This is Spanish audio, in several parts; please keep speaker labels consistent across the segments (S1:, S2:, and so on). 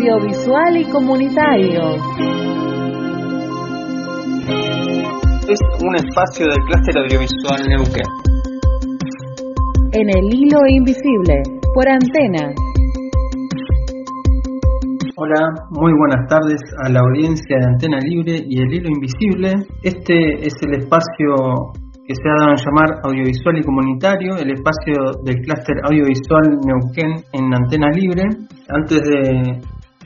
S1: audiovisual y comunitario.
S2: Es un espacio del clúster audiovisual Neuquén.
S1: En el hilo invisible, por antena.
S2: Hola, muy buenas tardes a la audiencia de Antena Libre y el hilo invisible. Este es el espacio que se ha dado a llamar audiovisual y comunitario, el espacio del clúster audiovisual Neuquén en Antena Libre. Antes de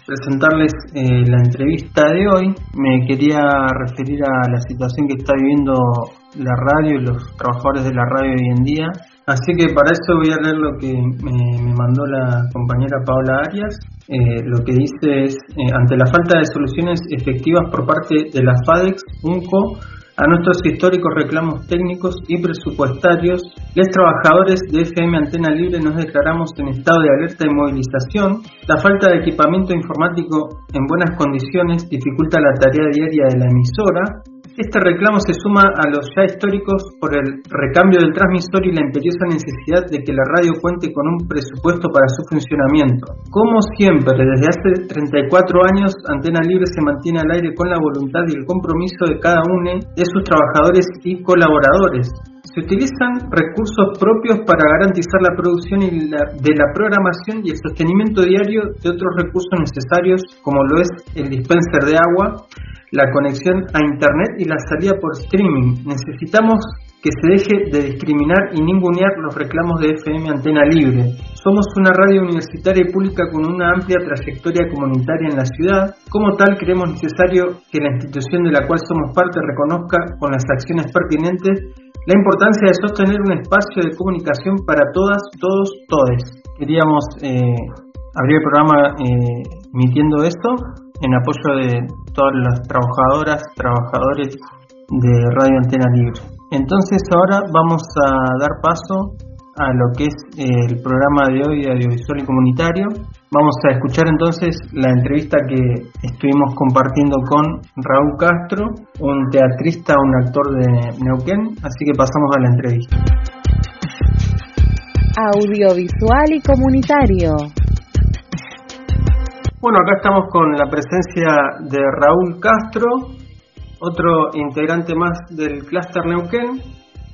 S2: presentarles eh, la entrevista de hoy, me quería referir a la situación que está viviendo la radio y los trabajadores de la radio hoy en día. Así que para eso voy a leer lo que me, mandó la compañera Paola Arias. Eh, lo que dice es, eh, ante la falta de soluciones efectivas por parte de la FADEX, UNCO, a nuestros históricos reclamos técnicos y presupuestarios, los trabajadores de FM Antena Libre nos declaramos en estado de alerta y movilización. La falta de equipamiento informático en buenas condiciones dificulta la tarea diaria de la emisora este reclamo se suma a los ya históricos por el recambio del transmisor y la imperiosa necesidad de que la radio cuente con un presupuesto para su funcionamiento. Como siempre, desde hace 34 años, Antena Libre se mantiene al aire con la voluntad y el compromiso de cada uno de sus trabajadores y colaboradores. Se utilizan recursos propios para garantizar la producción y de la programación y el sostenimiento diario de otros recursos necesarios como lo es el dispenser de agua, la conexión a Internet y la salida por streaming. Necesitamos que se deje de discriminar y ningunear los reclamos de FM Antena Libre. Somos una radio universitaria y pública con una amplia trayectoria comunitaria en la ciudad. Como tal, creemos necesario que la institución de la cual somos parte reconozca con las acciones pertinentes la importancia de sostener un espacio de comunicación para todas, todos, todes. Queríamos eh, abrir el programa eh, emitiendo esto en apoyo de todas las trabajadoras, trabajadores de Radio Antena Libre. Entonces ahora vamos a dar paso a lo que es el programa de hoy de audiovisual y comunitario. Vamos a escuchar entonces la entrevista que estuvimos compartiendo con Raúl Castro, un teatrista, un actor de Neuquén, así que pasamos a la entrevista.
S1: Audiovisual y comunitario.
S2: Bueno, acá estamos con la presencia de Raúl Castro, otro integrante más del Cluster Neuquén,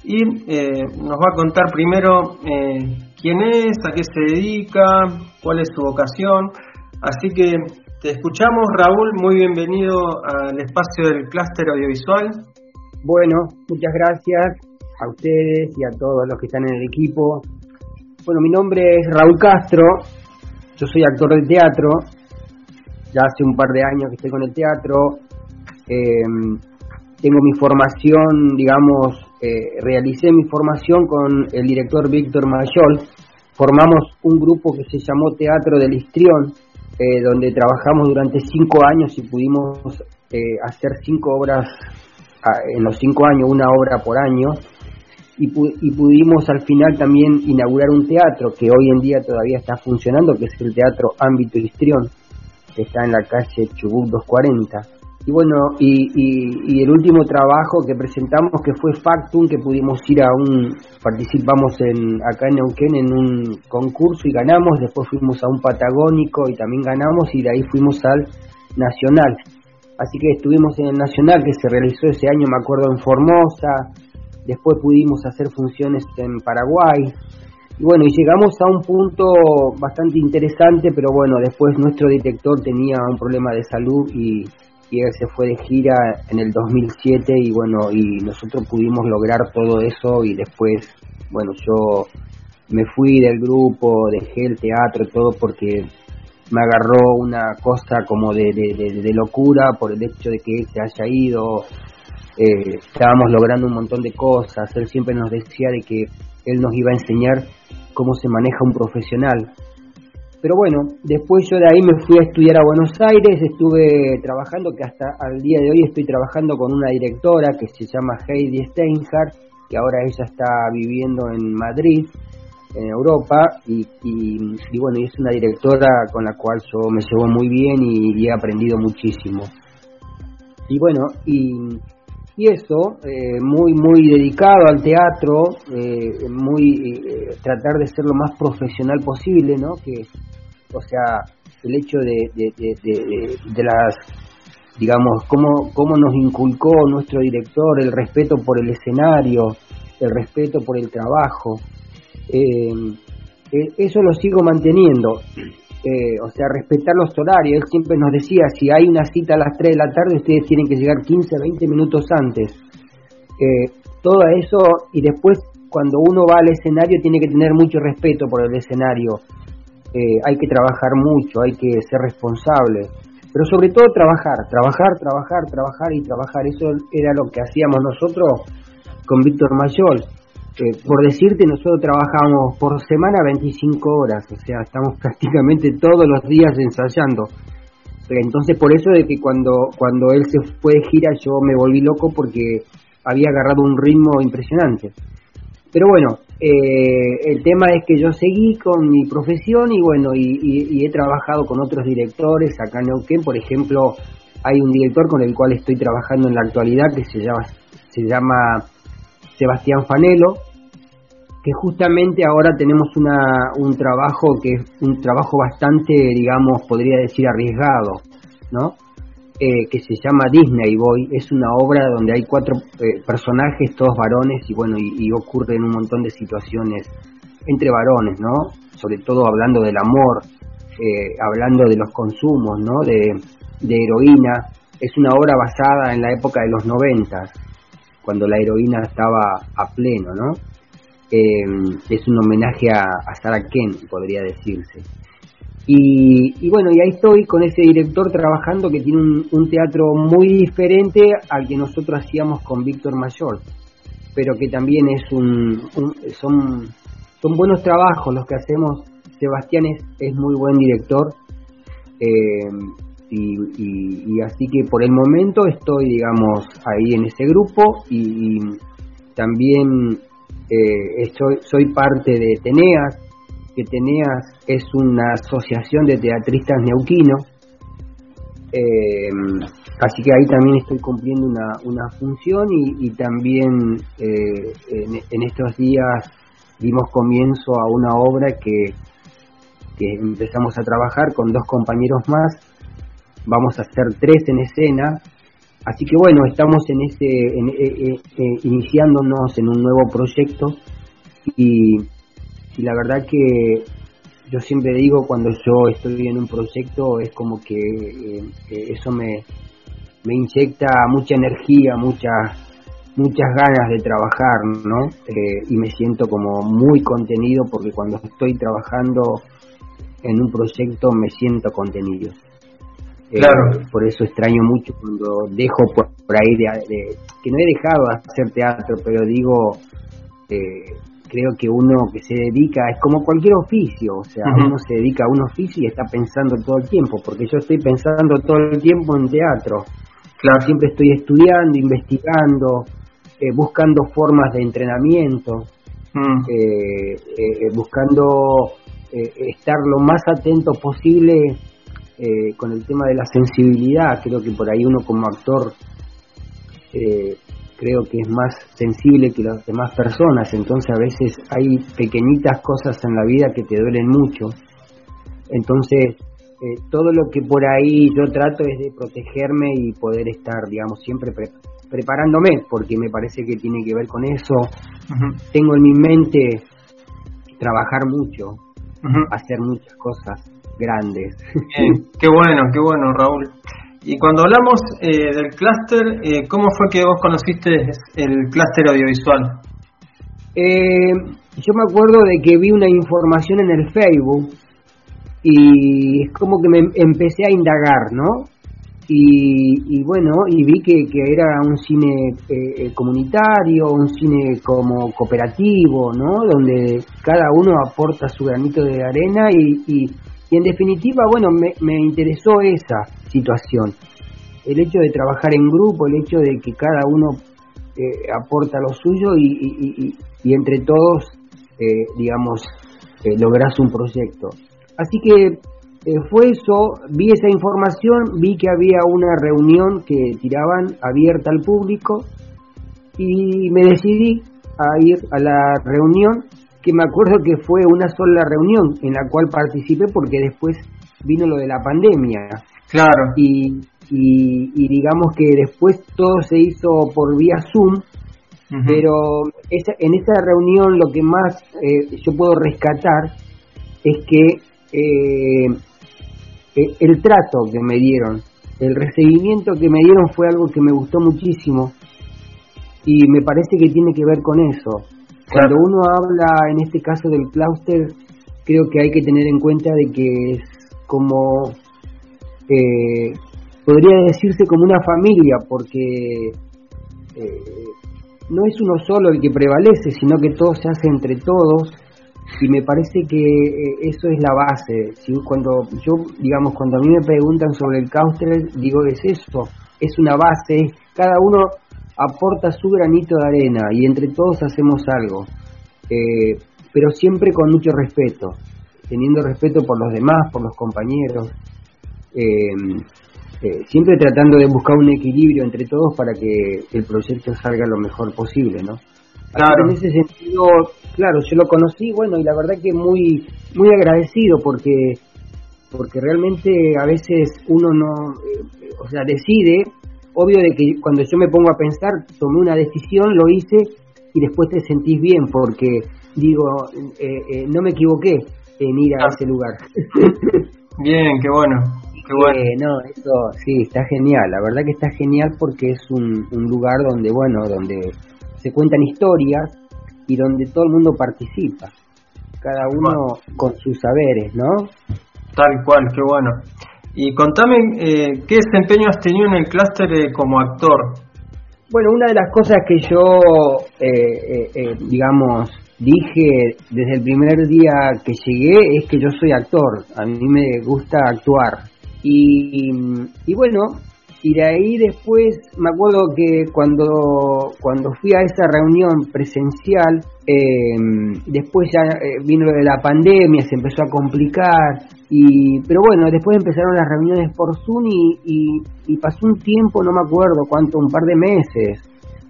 S2: y eh, nos va a contar primero eh, quién es, a qué se dedica, cuál es su vocación. Así que te escuchamos, Raúl, muy bienvenido al espacio del Cluster Audiovisual.
S3: Bueno, muchas gracias a ustedes y a todos los que están en el equipo. Bueno, mi nombre es Raúl Castro, yo soy actor de teatro, ya hace un par de años que estoy con el teatro. Em, tengo mi formación, digamos, eh, realicé mi formación con el director Víctor Mayol. Formamos un grupo que se llamó Teatro del Histrión, eh, donde trabajamos durante cinco años y pudimos eh, hacer cinco obras, ah, en los cinco años, una obra por año. Y, y, pudimos al final también inaugurar un teatro que hoy en día todavía está funcionando, que es el Teatro Ámbito Histrión que está en la calle Chubut 240. Y bueno, y, el último trabajo que presentamos que fue Factum, que pudimos ir a un, participamos en, acá en Neuquén en un concurso y ganamos, después fuimos a un patagónico y también ganamos y de ahí fuimos al Nacional. Así que estuvimos en el Nacional que se realizó ese año, me acuerdo, en Formosa, después pudimos hacer funciones en Paraguay, y bueno, y llegamos a un punto bastante interesante, pero bueno, después nuestro detector tenía un problema de salud y, él se fue de gira en el 2007 y bueno, y nosotros pudimos lograr todo eso y después, bueno, yo me fui del grupo, dejé el teatro, todo porque me agarró una cosa como de, de, locura por el hecho de que él se haya ido, eh, estábamos logrando un montón de cosas, él siempre nos decía de que él nos iba a enseñar cómo se maneja un profesional. Pero bueno, después yo de ahí me fui a estudiar a Buenos Aires, estuve trabajando, que hasta al día de hoy estoy trabajando con una directora que se llama Heidi Steinhardt, que ahora ella está viviendo en Madrid, en Europa, y, y, bueno, es una directora con la cual yo me llevo muy bien y he aprendido muchísimo. Y bueno, y y eso, eh, muy, muy dedicado al teatro, eh, muy eh, tratar de ser lo más profesional posible, ¿no? Que, o sea, el hecho de, de, las, digamos, cómo, cómo nos inculcó nuestro director el respeto por el escenario, el respeto por el trabajo. Eh, eh, eso lo sigo manteniendo. Eh, o sea, respetar los horarios. Él siempre nos decía, si hay una cita a las 3 de la tarde, ustedes tienen que llegar 15, 20 minutos antes. todo eso, y después cuando uno va al escenario tiene que tener mucho respeto por el escenario. hay que trabajar mucho, hay que ser responsable. Pero sobre todo trabajar, trabajar, trabajar, trabajar y trabajar. Eso era lo que hacíamos nosotros con Víctor Mayol. Eh, por decirte, nosotros trabajamos por semana 25 horas, o sea, estamos prácticamente todos los días ensayando. Entonces, por eso de que cuando, cuando él se fue de gira, yo me volví loco porque había agarrado un ritmo impresionante. Pero bueno, eh, el tema es que yo seguí con mi profesión y bueno, y, he trabajado con otros directores acá en Neuquén, por ejemplo, hay un director con el cual estoy trabajando en la actualidad que se llama, se llama Sebastián Fanelo, que justamente ahora tenemos una, un trabajo que es un trabajo bastante, digamos, podría decir arriesgado, ¿no? Eh, que se llama Disney Boy, es una obra donde hay cuatro eh, personajes, todos varones, y bueno, y, y ocurren un montón de situaciones entre varones, ¿no? Sobre todo hablando del amor, eh, hablando de los consumos, ¿no? De, de heroína. Es una obra basada en la época de los noventas, cuando la heroína estaba a pleno, ¿no? Eh, es un homenaje a, Sarah Kent, podría decirse. Y, bueno, y ahí estoy con ese director trabajando que tiene un, teatro muy diferente al que nosotros hacíamos con Víctor Mayor, pero que también es un, son, buenos trabajos los que hacemos. Sebastián es, es muy buen director. Eh, y, así que por el momento estoy, digamos, ahí en ese grupo y, también eh, estoy, soy parte de Teneas, que Teneas es una asociación de teatristas neuquinos, eh, así que ahí también estoy cumpliendo una, una función y, también eh, en, en, estos días dimos comienzo a una obra que, que empezamos a trabajar con dos compañeros más. Vamos a hacer tres en escena, así que bueno, estamos en ese, en, eh, eh, eh, iniciándonos en un nuevo proyecto y, la verdad que yo siempre digo cuando yo estoy en un proyecto es como que eso me, me inyecta mucha energía, muchas muchas ganas de trabajar, ¿no? y me siento como muy contenido porque cuando estoy trabajando en un proyecto me siento contenido. Claro. Eh, por eso extraño mucho cuando dejo por, ahí de, que no he dejado de hacer teatro, pero digo, eh, creo que uno que se dedica es como cualquier oficio, o sea, uno se dedica a un oficio y está pensando todo el tiempo, porque yo estoy pensando todo el tiempo en teatro. Claro. Siempre estoy estudiando, investigando, eh, buscando formas de entrenamiento, mm. buscando estar lo más atento posible eh, con el tema de la sensibilidad, creo que por ahí uno como actor eh, creo que es más sensible que las demás personas, entonces a veces hay pequeñitas cosas en la vida que te duelen mucho, entonces eh, todo lo que por ahí yo trato es de protegerme y poder estar, digamos, siempre preparándome, porque me parece que tiene que ver con eso. Tengo en mi mente trabajar mucho, hacer muchas cosas grandes.
S2: qué bueno, qué bueno, Raúl. Y cuando hablamos eh, del clúster, eh, ¿cómo fue que vos conociste el clúster audiovisual?
S3: Eh, yo me acuerdo de que vi una información en el Facebook y es como que me empecé a indagar, ¿no? Y, bueno, y vi que, que era un cine comunitario, un cine como cooperativo, ¿no? Donde cada uno aporta su granito de arena y, y en definitiva, bueno, me, interesó esa situación. El hecho de trabajar en grupo, el hecho de que cada uno eh, aporta lo suyo y, entre todos, eh, digamos, eh, logras un proyecto. Así que fue eso, vi esa información, vi que había una reunión que tiraban abierta al público y me decidí a ir a la reunión que me acuerdo que fue una sola reunión en la cual participé porque después vino lo de la pandemia.
S2: Claro.
S3: Y, y, digamos que después todo se hizo por vía Zoom, pero esa, en esa reunión lo que más eh, yo puedo rescatar es que eh, eh, el trato que me dieron, el recibimiento que me dieron fue algo que me gustó muchísimo y me parece que tiene que ver con eso. Cuando uno habla, en este caso del clúster, creo que hay que tener en cuenta de que es como, eh, podría decirse como una familia, porque eh, no es uno solo el que prevalece, sino que todo se hace entre todos y me parece que eh, eso es la base. Si cuando yo, digamos, cuando a mí me preguntan sobre el clúster, digo es eso, es una base, cada uno aporta su granito de arena y entre todos hacemos algo, eh, pero siempre con mucho respeto, teniendo respeto por los demás, por los compañeros, eh, eh, siempre tratando de buscar un equilibrio entre todos para que el proyecto salga lo mejor posible, ¿no? Claro. En ese sentido, claro, yo lo conocí, bueno, y la verdad que muy, muy agradecido porque, porque realmente a veces uno no, o sea, decide obvio de que cuando yo me pongo a pensar, tomé una decisión, lo hice y después te sentís bien porque digo, eh, eh, no me equivoqué en ir a ese lugar.
S2: bien, qué bueno. Qué bueno.
S3: no, eso sí, está genial. La verdad que está genial porque es un, un lugar donde, bueno, donde se cuentan historias y donde todo el mundo participa. Cada uno con sus saberes, ¿no?
S2: Tal cual, qué bueno. Y contame eh, qué desempeño has tenido en el clúster eh, como actor.
S3: Bueno, una de las cosas que yo, eh, digamos, dije desde el primer día que llegué es que yo soy actor, a mí me gusta actuar. Y, y bueno, y de ahí después me acuerdo que cuando, cuando fui a esa reunión presencial, em, después ya eh, vino la pandemia, se empezó a complicar, y, pero bueno, después empezaron las reuniones por Zoom y, y, pasó un tiempo, no me acuerdo cuánto, un par de meses,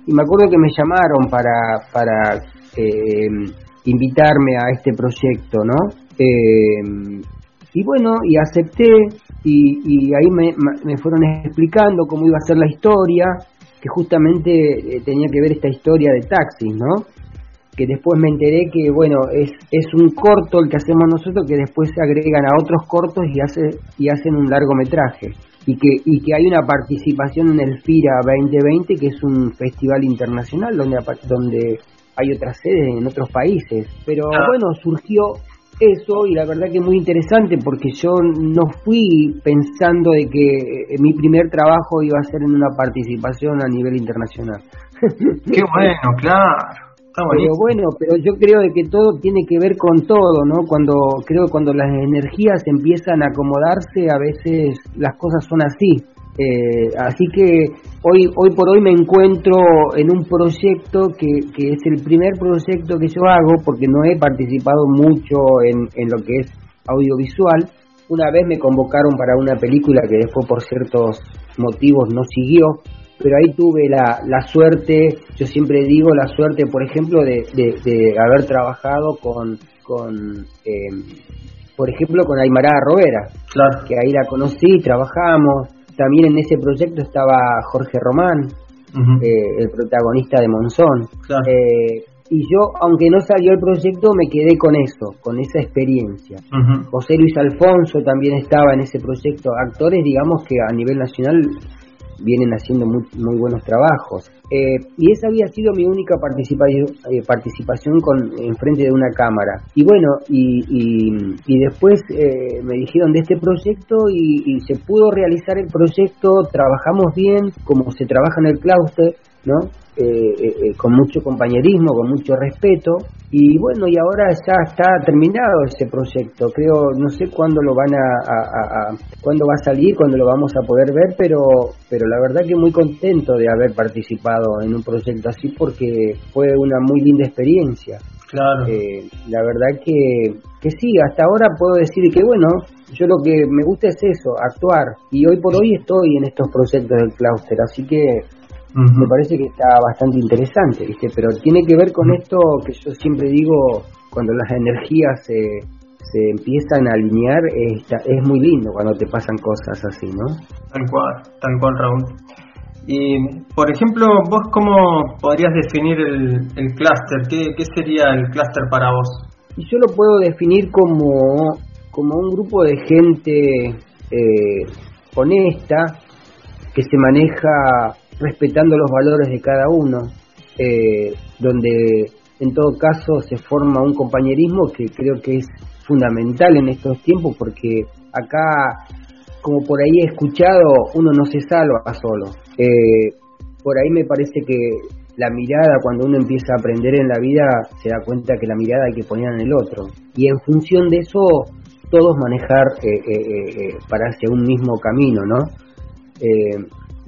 S3: y me acuerdo que me llamaron para, para em, invitarme a este proyecto, ¿no? Eh, y bueno, y acepté y, ahí me, me, fueron explicando cómo iba a ser la historia, que justamente eh, tenía que ver esta historia de taxis, ¿no? Que después me enteré que, bueno, es, es un corto el que hacemos nosotros que después se agregan a otros cortos y, hace, y hacen un largometraje. Y que, y que hay una participación en el FIRA 2020, que es un festival internacional donde, donde hay otras sedes en otros países. Pero ah. bueno, surgió eso y la verdad que es muy interesante porque yo no fui pensando de que eh, mi primer trabajo iba a ser en una participación a nivel internacional.
S2: Qué bueno, claro.
S3: pero bueno, pero yo creo de que todo tiene que ver con todo, ¿no? Cuando creo que cuando las energías empiezan a acomodarse, a veces las cosas son así. Eh, así que hoy, hoy por hoy me encuentro en un proyecto que, que, es el primer proyecto que yo hago porque no he participado mucho en, en lo que es audiovisual. Una vez me convocaron para una película que después por ciertos motivos no siguió, pero ahí tuve la, la suerte, yo siempre digo la suerte, por ejemplo, de, de, haber trabajado con, con eh, por ejemplo, con Aymara Rovera, claro. que ahí la conocí, trabajamos, también en ese proyecto estaba Jorge Román, eh, el protagonista de Monzón. Eh, y yo, aunque no salió el proyecto, me quedé con eso, con esa experiencia. José Luis Alfonso también estaba en ese proyecto. Actores, digamos que a nivel nacional vienen haciendo muy, muy buenos trabajos. Eh, y esa había sido mi única participación, eh, participación con, en frente de una cámara. Y bueno, y, y, después eh, me dijeron de este proyecto y, y, se pudo realizar el proyecto, trabajamos bien, como se trabaja en el claustro, ¿no? Eh, eh, eh, con mucho compañerismo, con mucho respeto. Y bueno, y ahora ya está terminado ese proyecto. Creo, no sé cuándo lo van a, cuándo va a salir, cuándo lo vamos a poder ver, pero, pero la verdad que muy contento de haber participado en un proyecto así porque fue una muy linda experiencia.
S2: Claro.
S3: la verdad que, que sí, hasta ahora puedo decir que bueno, yo lo que me gusta es eso, actuar. Y hoy por hoy estoy en estos proyectos del clúster, así que me parece que está bastante interesante, ¿viste? Pero tiene que ver con esto que yo siempre digo, cuando las energías se, se empiezan a alinear, es, es muy lindo cuando te pasan cosas así, ¿no?
S2: Tal cual, tal cual, Raúl. Y, por ejemplo, vos cómo podrías definir el, el clúster? ¿Qué, ¿Qué sería el clúster para vos?
S3: Y yo lo puedo definir como, como un grupo de gente eh, honesta, que se maneja respetando los valores de cada uno, eh, donde en todo caso se forma un compañerismo que creo que es fundamental en estos tiempos porque acá, como por ahí he escuchado, uno no se salva solo. Eh, por ahí me parece que la mirada, cuando uno empieza a aprender en la vida, se da cuenta que la mirada hay que poner en el otro. Y en función de eso, todos manejar eh, eh, para hacia un mismo camino, ¿no?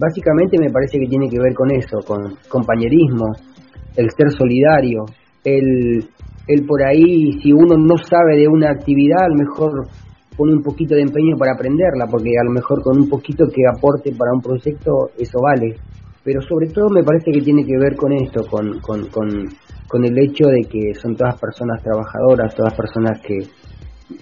S3: Básicamente me parece que tiene que ver con eso, con compañerismo, el ser solidario, el, el por ahí, si uno no sabe de una actividad, a lo mejor pone un poquito de empeño para aprenderla, porque a lo mejor con un poquito que aporte para un proyecto, eso vale. Pero sobre todo me parece que tiene que ver con esto, con, con, con, con el hecho de que son todas personas trabajadoras, todas personas que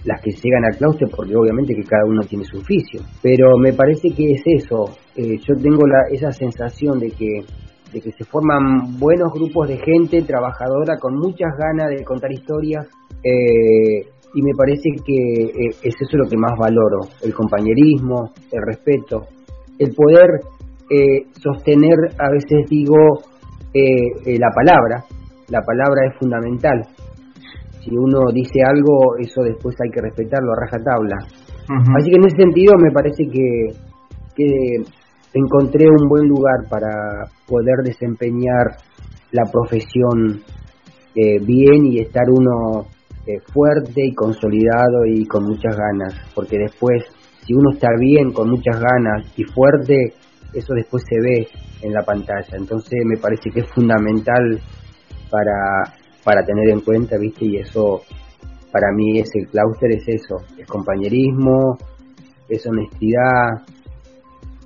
S3: las que llegan al claustro, porque obviamente que cada uno tiene su oficio. Pero me parece que es eso, eh, yo tengo la, esa sensación de que de que se forman buenos grupos de gente trabajadora con muchas ganas de contar historias eh, y me parece que eh, es eso lo que más valoro, el compañerismo, el respeto, el poder sostener, a veces digo, la palabra, la palabra es fundamental. Si uno dice algo, eso después hay que respetarlo a rajatabla. Así que en ese sentido me parece que, que encontré un buen lugar para poder desempeñar la profesión eh, bien y estar uno eh, fuerte y consolidado y con muchas ganas, porque después, si uno está bien, con muchas ganas y fuerte, eso después se ve en la pantalla. Entonces me parece que es fundamental para, para tener en cuenta, ¿viste? Y eso para mí es el clúster, es eso, es compañerismo, es honestidad,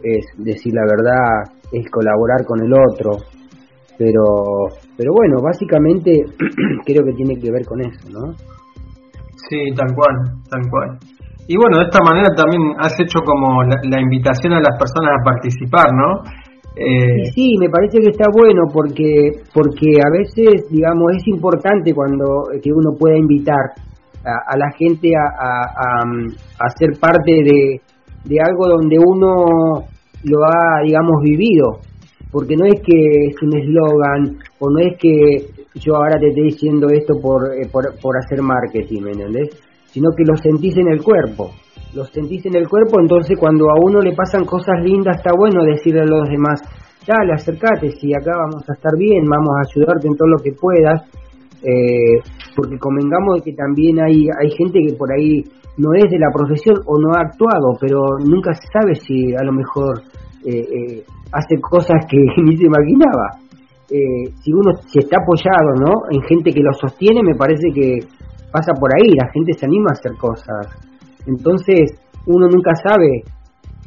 S3: es decir la verdad, es colaborar con el otro, pero, pero bueno, básicamente creo que tiene que ver con eso, ¿no?
S2: Sí, tal cual, tal cual. Y bueno, de esta manera también has hecho como la, invitación a las personas a participar, ¿no?
S3: Eh... Sí, me parece que está bueno porque porque a veces, digamos, es importante cuando que uno pueda invitar a, la gente a, a, a, ser parte de, de algo donde uno lo ha, digamos, vivido, porque no es que es un eslogan o no es que yo ahora te esté diciendo esto por, eh, por, por, hacer marketing, ¿me entendés? Sino que lo sentís en el cuerpo, lo sentís en el cuerpo, entonces cuando a uno le pasan cosas lindas está bueno decirle a los demás, dale, acercate, si acá vamos a estar bien, vamos a ayudarte en todo lo que puedas, eh, porque convengamos que también hay, hay gente que por ahí no es de la profesión o no ha actuado, pero nunca se sabe si a lo mejor eh, eh, hace cosas que ni se imaginaba. Eh, si uno se está apoyado ¿no? en gente que lo sostiene, me parece que pasa por ahí, la gente se anima a hacer cosas. Entonces, uno nunca sabe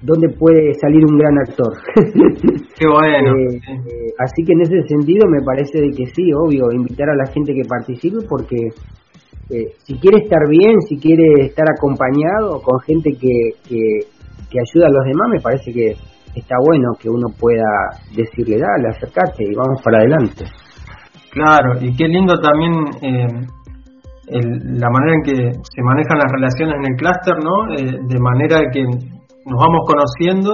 S3: dónde puede salir un gran actor.
S2: Qué bueno.
S3: así que en ese sentido me parece de que sí, obvio, invitar a la gente que participe porque si quiere estar bien, si quiere estar acompañado con gente que, que, que ayuda a los demás, me parece que está bueno que uno pueda decirle, dale, acercate y vamos para adelante.
S2: Claro, y qué lindo también eh, la manera en que se manejan las relaciones en el clúster, ¿no? Eh, de manera que nos vamos conociendo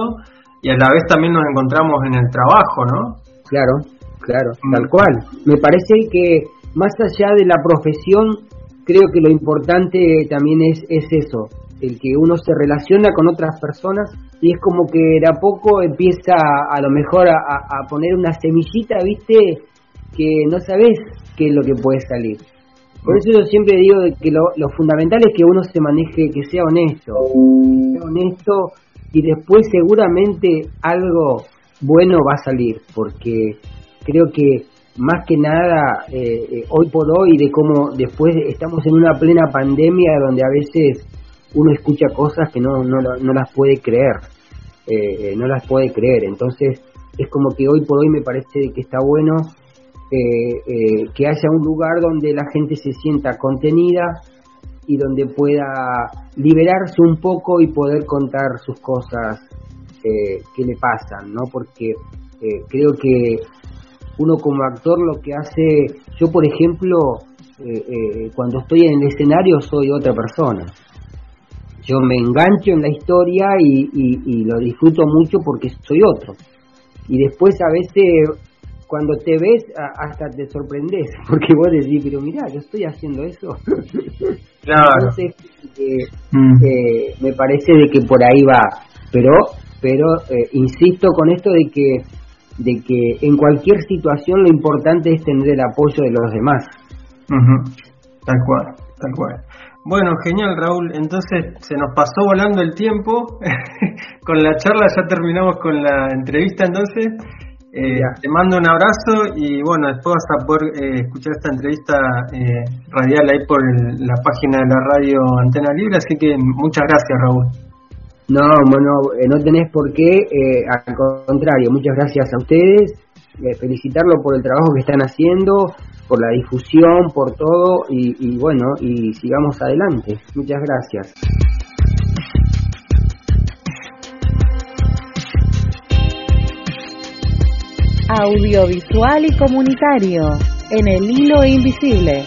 S2: y a la vez también nos encontramos en el trabajo, ¿no?
S3: Claro, claro, mm. tal cual. Me parece que más allá de la profesión, creo que lo importante también es, es eso, el que uno se relaciona con otras personas y es como que de a poco empieza a lo mejor a, poner una semillita, viste, que no sabes qué es lo que puede salir. Por eso yo siempre digo que lo, lo fundamental es que uno se maneje, que sea honesto, que sea honesto y después seguramente algo bueno va a salir, porque creo que más que nada eh, eh, hoy por hoy de cómo después estamos en una plena pandemia donde a veces uno escucha cosas que no, no, no las puede creer, eh, eh, no las puede creer. Entonces es como que hoy por hoy me parece que está bueno eh, que haya un lugar donde la gente se sienta contenida, y donde pueda liberarse un poco y poder contar sus cosas eh, que le pasan, ¿no? Porque eh, creo que uno como actor lo que hace, yo por ejemplo, eh, cuando estoy en el escenario soy otra persona. Yo me engancho en la historia y lo disfruto mucho porque soy otro. Y después a veces cuando te ves hasta te sorprendes, porque vos decís, pero mira, yo estoy haciendo eso.
S2: Claro.
S3: Entonces, eh, mm. eh, me parece de que por ahí va, pero pero eh, insisto con esto de que de que en cualquier situación lo importante es tener el apoyo de los demás.
S2: Tal cual, tal cual. Bueno, genial Raúl, entonces se nos pasó volando el tiempo, con la charla ya terminamos con la entrevista entonces, eh, te mando un abrazo y bueno, después vas a poder eh, escuchar esta entrevista eh, radial ahí por la página de la radio Antena Libre, así que muchas gracias Raúl.
S3: No, bueno, no tenés por qué, al contrario, muchas gracias a ustedes, felicitarlo por el trabajo que están haciendo, por la difusión, por todo y, y bueno, y sigamos adelante. Muchas gracias.
S1: Audiovisual y comunitario en el hilo invisible.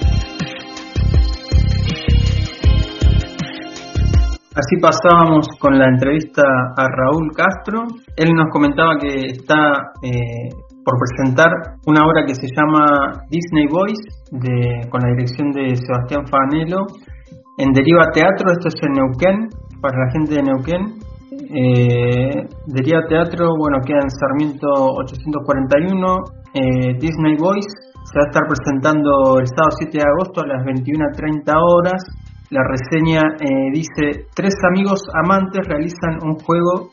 S2: Así pasábamos con la entrevista a Raúl Castro. Él nos comentaba que está eh, por presentar una obra que se llama Disney Boys, con la dirección de Sebastián Fanelo, en Deriva Teatro, esto es en Neuquén, para la gente de Neuquén, eh, Deriva Teatro, bueno, queda en Sarmiento 841. Eh, Disney Boys se va a estar presentando el sábado 7 de agosto a las 21.30 horas. La reseña eh, dice, tres amigos amantes realizan un juego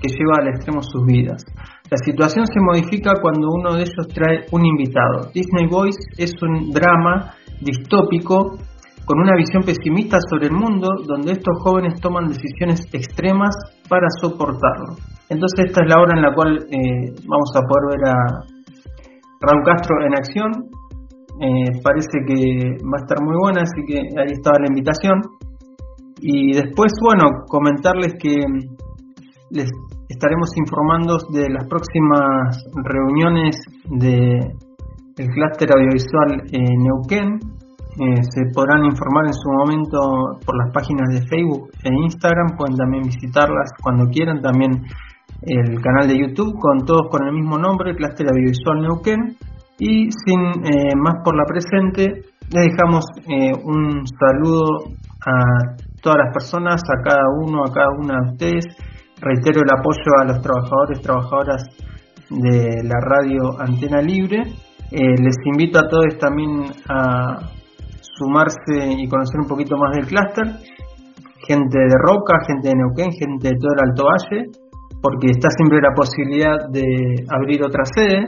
S2: que lleva al extremo sus vidas. La situación se modifica cuando uno de ellos trae un invitado. Disney Boys es un drama distópico con una visión pesimista sobre el mundo donde estos jóvenes toman decisiones extremas para soportarlo. Entonces esta es la hora en la cual eh, vamos a poder ver a Raúl Castro en acción. Eh, parece que va a estar muy buena, así que ahí estaba la invitación. Y después, bueno, comentarles que les estaremos informando de las próximas reuniones de el clúster audiovisual en Neuquén, eh, se podrán informar en su momento por las páginas de Facebook e Instagram, pueden también visitarlas cuando quieran, también el canal de YouTube con todos con el mismo nombre, Cluster Audiovisual Neuquén. Y sin eh, más por la presente, les dejamos eh, un saludo a todas las personas, a cada uno, a cada una de ustedes. Reitero el apoyo a los trabajadores, trabajadoras de la radio Antena Libre. les invito a todos también a sumarse y conocer un poquito más del clúster, gente de Roca, gente de Neuquén, gente de todo el Alto Valle, porque está siempre la posibilidad de abrir otra sede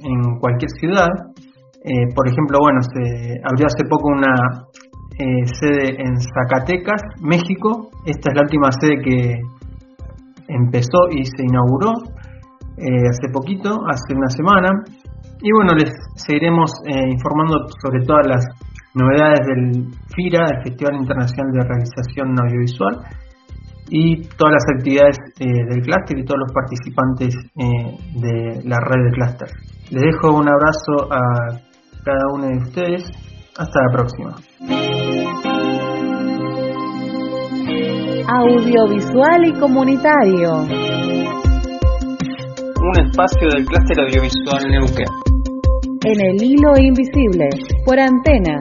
S2: en cualquier ciudad. Eh, por ejemplo, bueno, se abrió hace poco una eh, sede en Zacatecas, México. Esta es la última sede que empezó y se inauguró eh, hace poquito, hace una semana. Y bueno, les seguiremos informando sobre todas las novedades del FIRA, el Festival Internacional de Realización Audiovisual, y todas las actividades eh, del clúster y todos los participantes eh, de la red de clúster. Les dejo un abrazo a cada uno de ustedes. Hasta la próxima.
S1: Audiovisual y comunitario.
S2: Un espacio del clúster audiovisual Neuquén.
S1: En el hilo invisible, por antena